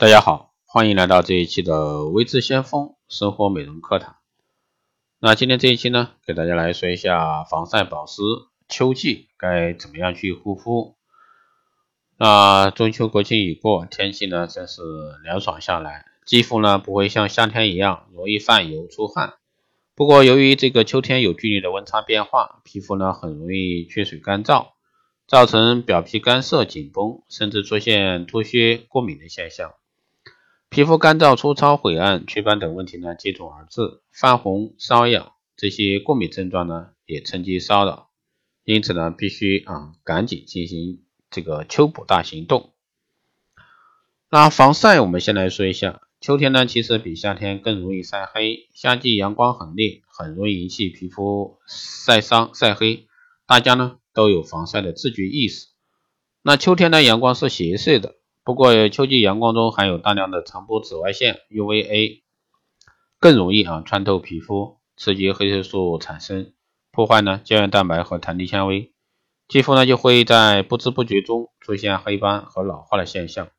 大家好，欢迎来到这一期的微智先锋生活美容课堂。那今天这一期呢，给大家来说一下防晒保湿，秋季该怎么样去护肤。那中秋国庆已过，天气呢真是凉爽下来，肌肤呢不会像夏天一样容易泛油出汗。不过由于这个秋天有剧烈的温差变化，皮肤呢很容易缺水干燥，造成表皮干涩紧绷，甚至出现脱屑、过敏的现象。皮肤干燥、粗糙、晦暗、雀斑等问题呢接踵而至，泛红、瘙痒这些过敏症状呢也趁机骚扰，因此呢必须啊赶紧进行这个秋补大行动。那防晒我们先来说一下，秋天呢其实比夏天更容易晒黑，夏季阳光很烈，很容易引起皮肤晒伤、晒黑，大家呢都有防晒的自觉意识。那秋天呢阳光是斜射的。不过，秋季阳光中含有大量的长波紫外线 （UVA），更容易啊穿透皮肤，刺激黑色素产生，破坏呢胶原蛋白和弹力纤维，肌肤呢就会在不知不觉中出现黑斑和老化的现象。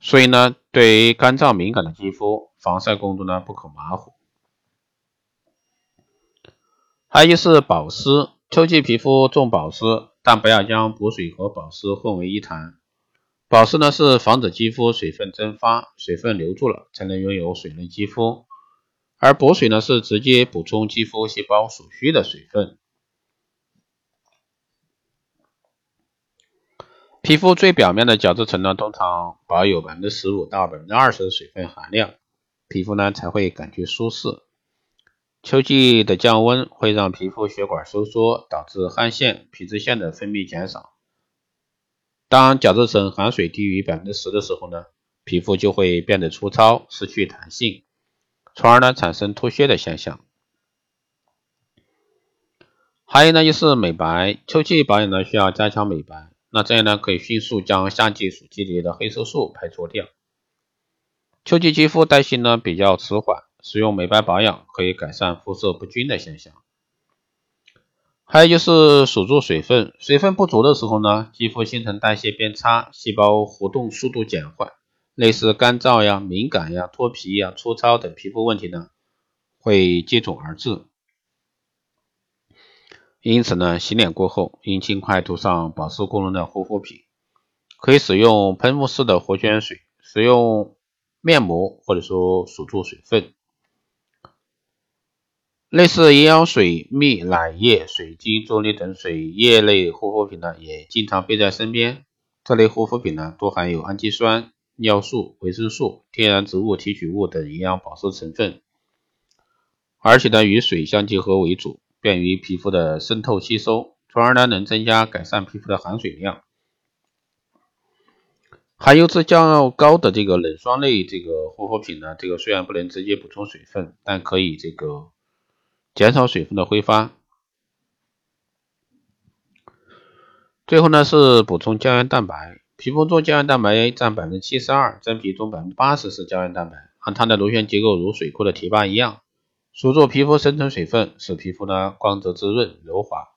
所以呢，对于干燥敏感的肌肤，防晒工作呢不可马虎。还有就是保湿，秋季皮肤重保湿，但不要将补水和保湿混为一谈。保湿呢是防止肌肤水分蒸发，水分留住了才能拥有水嫩肌肤，而补水呢是直接补充肌肤细胞所需的水分。皮肤最表面的角质层呢通常保有百分之十五到百分之二十的水分含量，皮肤呢才会感觉舒适。秋季的降温会让皮肤血管收缩，导致汗腺、皮脂腺的分泌减少。当角质层含水低于百分之十的时候呢，皮肤就会变得粗糙，失去弹性，从而呢产生脱屑的现象。还有呢就是美白，秋季保养呢需要加强美白，那这样呢可以迅速将夏季所积累的黑色素排除掉。秋季肌肤代谢呢比较迟缓，使用美白保养可以改善肤色不均的现象。还有就是锁住水分，水分不足的时候呢，肌肤新陈代谢变差，细胞活动速度减缓，类似干燥呀、敏感呀、脱皮呀、粗糙等皮肤问题呢，会接踵而至。因此呢，洗脸过后应尽快涂上保湿功能的护肤品，可以使用喷雾式的活泉水，使用面膜或者说锁住水分。类似营养水、蜜、奶液、水晶、啫喱等水液类护肤品呢，也经常备在身边。这类护肤品呢，多含有氨基酸、尿素、维生素、天然植物提取物等营养保湿成分，而且呢，与水相结合为主，便于皮肤的渗透吸收，从而呢，能增加改善皮肤的含水量。含油脂较高的这个冷霜类这个护肤品呢，这个虽然不能直接补充水分，但可以这个。减少水分的挥发。最后呢是补充胶原蛋白，皮肤中胶原蛋白占百分之七十二，真皮中百分之八十是胶原蛋白，和它的螺旋结构如水库的堤坝一样，锁住皮肤生成水分，使皮肤呢光泽滋润柔滑。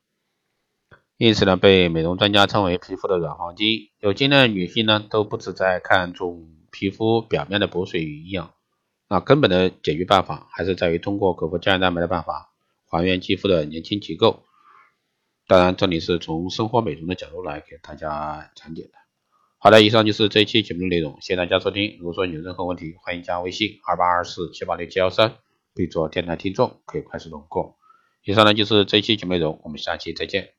因此呢被美容专家称为皮肤的软黄金。有经验的女性呢都不止在看重皮肤表面的补水与营养。那根本的解决办法还是在于通过口服胶原蛋白的办法还原肌肤的年轻结构。当然，这里是从生活美容的角度来给大家讲解的。好的，以上就是这一期节目的内容，谢谢大家收听。如果说有任何问题，欢迎加微信二八二四七八六七幺三，备注电台听众，可以快速通过。以上呢就是这一期节目内容，我们下期再见。